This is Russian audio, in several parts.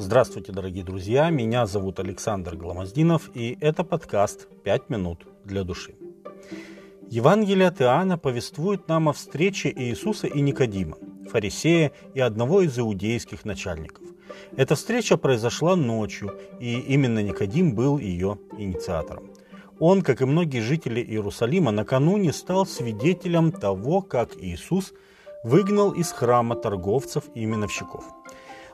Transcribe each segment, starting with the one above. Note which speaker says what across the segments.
Speaker 1: Здравствуйте, дорогие друзья! Меня зовут Александр Гламоздинов, и это подкаст «Пять минут для души». Евангелие от Иоанна повествует нам о встрече Иисуса и Никодима, фарисея и одного из иудейских начальников. Эта встреча произошла ночью, и именно Никодим был ее инициатором. Он, как и многие жители Иерусалима, накануне стал свидетелем того, как Иисус выгнал из храма торговцев и именовщиков –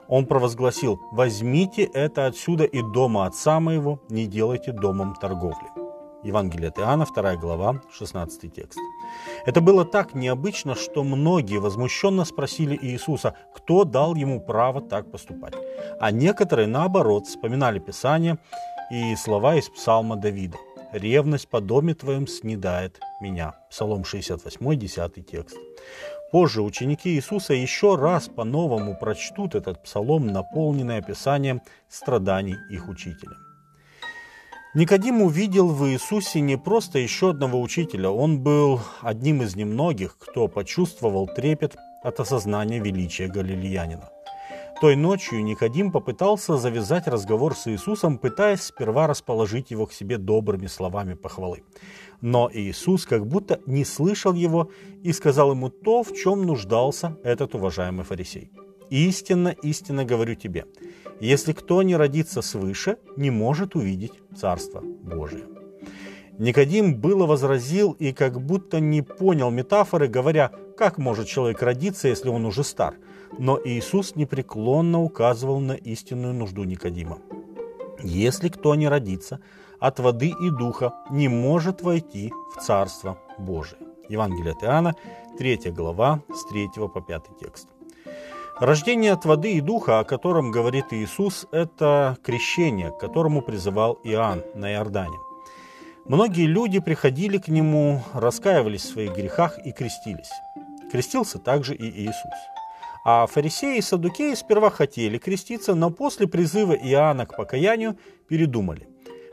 Speaker 1: он провозгласил «Возьмите это отсюда и дома отца моего, не делайте домом торговли». Евангелие от Иоанна, 2 глава, 16 текст. Это было так необычно, что многие возмущенно спросили Иисуса, кто дал ему право так поступать. А некоторые, наоборот, вспоминали Писание и слова из Псалма Давида. «Ревность по доме твоем снедает меня». Псалом 68, 10 текст. Позже ученики Иисуса еще раз по-новому прочтут этот псалом, наполненный описанием страданий их учителя. Никодим увидел в Иисусе не просто еще одного учителя, он был одним из немногих, кто почувствовал трепет от осознания величия галилеянина. Той ночью Никодим попытался завязать разговор с Иисусом, пытаясь сперва расположить его к себе добрыми словами похвалы. Но Иисус как будто не слышал его и сказал ему то, в чем нуждался этот уважаемый фарисей. «Истинно, истинно говорю тебе, если кто не родится свыше, не может увидеть Царство Божие». Никодим было возразил и как будто не понял метафоры, говоря, как может человек родиться, если он уже стар. Но Иисус непреклонно указывал на истинную нужду Никодима. Если кто не родится от воды и духа, не может войти в Царство Божие. Евангелие от Иоанна, 3 глава, с 3 по 5 текст. Рождение от воды и духа, о котором говорит Иисус, это крещение, к которому призывал Иоанн на Иордане. Многие люди приходили к нему, раскаивались в своих грехах и крестились. Крестился также и Иисус. А фарисеи и садукеи сперва хотели креститься, но после призыва Иоанна к покаянию передумали.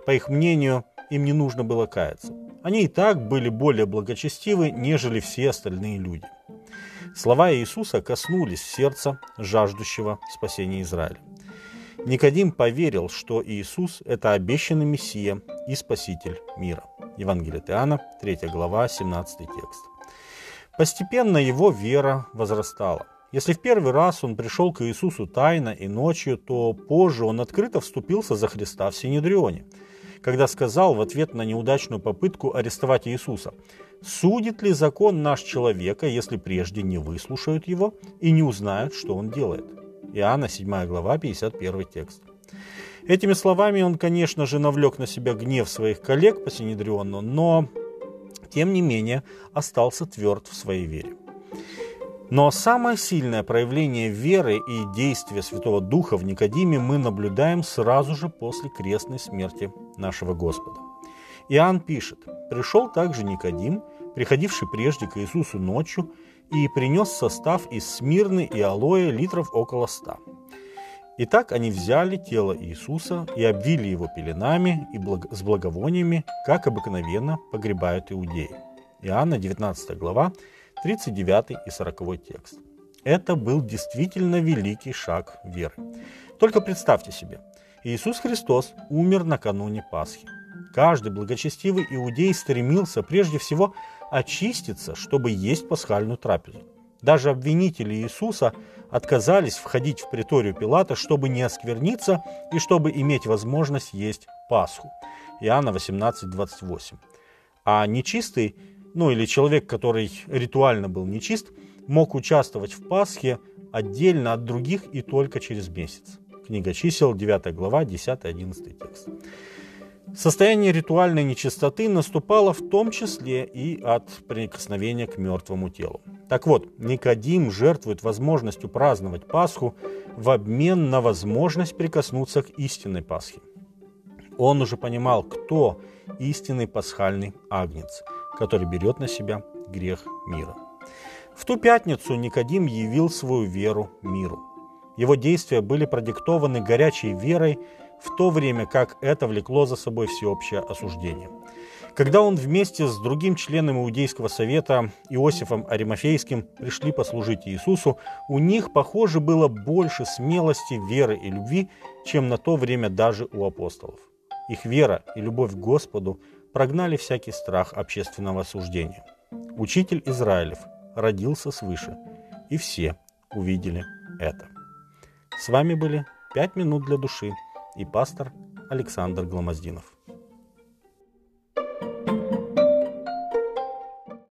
Speaker 1: По их мнению, им не нужно было каяться. Они и так были более благочестивы, нежели все остальные люди. Слова Иисуса коснулись сердца жаждущего спасения Израиля. Никодим поверил, что Иисус – это обещанный Мессия и Спаситель мира. Евангелие Иоанна, 3 глава, 17 текст. Постепенно его вера возрастала. Если в первый раз он пришел к Иисусу тайно и ночью, то позже он открыто вступился за Христа в Синедрионе, когда сказал в ответ на неудачную попытку арестовать Иисуса, «Судит ли закон наш человека, если прежде не выслушают его и не узнают, что он делает?» Иоанна, 7 глава, 51 текст. Этими словами он, конечно же, навлек на себя гнев своих коллег по Синедриону, но, тем не менее, остался тверд в своей вере. Но самое сильное проявление веры и действия Святого Духа в Никодиме мы наблюдаем сразу же после крестной смерти нашего Господа. Иоанн пишет, «Пришел также Никодим, приходивший прежде к Иисусу ночью, и принес состав из смирны и алоэ литров около ста. Итак, они взяли тело Иисуса и обвили его пеленами и благ... с благовониями, как обыкновенно погребают иудеи. Иоанна 19 глава, 39 и 40 текст. Это был действительно великий шаг веры. Только представьте себе, Иисус Христос умер накануне Пасхи. Каждый благочестивый иудей стремился прежде всего очиститься, чтобы есть пасхальную трапезу. Даже обвинители Иисуса отказались входить в приторию Пилата, чтобы не оскверниться и чтобы иметь возможность есть Пасху. Иоанна 18, 28. А нечистый, ну или человек, который ритуально был нечист, мог участвовать в Пасхе отдельно от других и только через месяц. Книга чисел, 9 глава, 10-11 текст. Состояние ритуальной нечистоты наступало в том числе и от прикосновения к мертвому телу. Так вот, Никодим жертвует возможностью праздновать Пасху в обмен на возможность прикоснуться к истинной Пасхе. Он уже понимал, кто истинный пасхальный агнец, который берет на себя грех мира. В ту пятницу Никодим явил свою веру миру. Его действия были продиктованы горячей верой, в то время как это влекло за собой всеобщее осуждение. Когда он вместе с другим членом Иудейского совета Иосифом Аримафейским пришли послужить Иисусу, у них, похоже, было больше смелости, веры и любви, чем на то время даже у апостолов. Их вера и любовь к Господу прогнали всякий страх общественного осуждения. Учитель Израилев родился свыше, и все увидели это. С вами были «Пять минут для души» и пастор Александр Гломоздинов.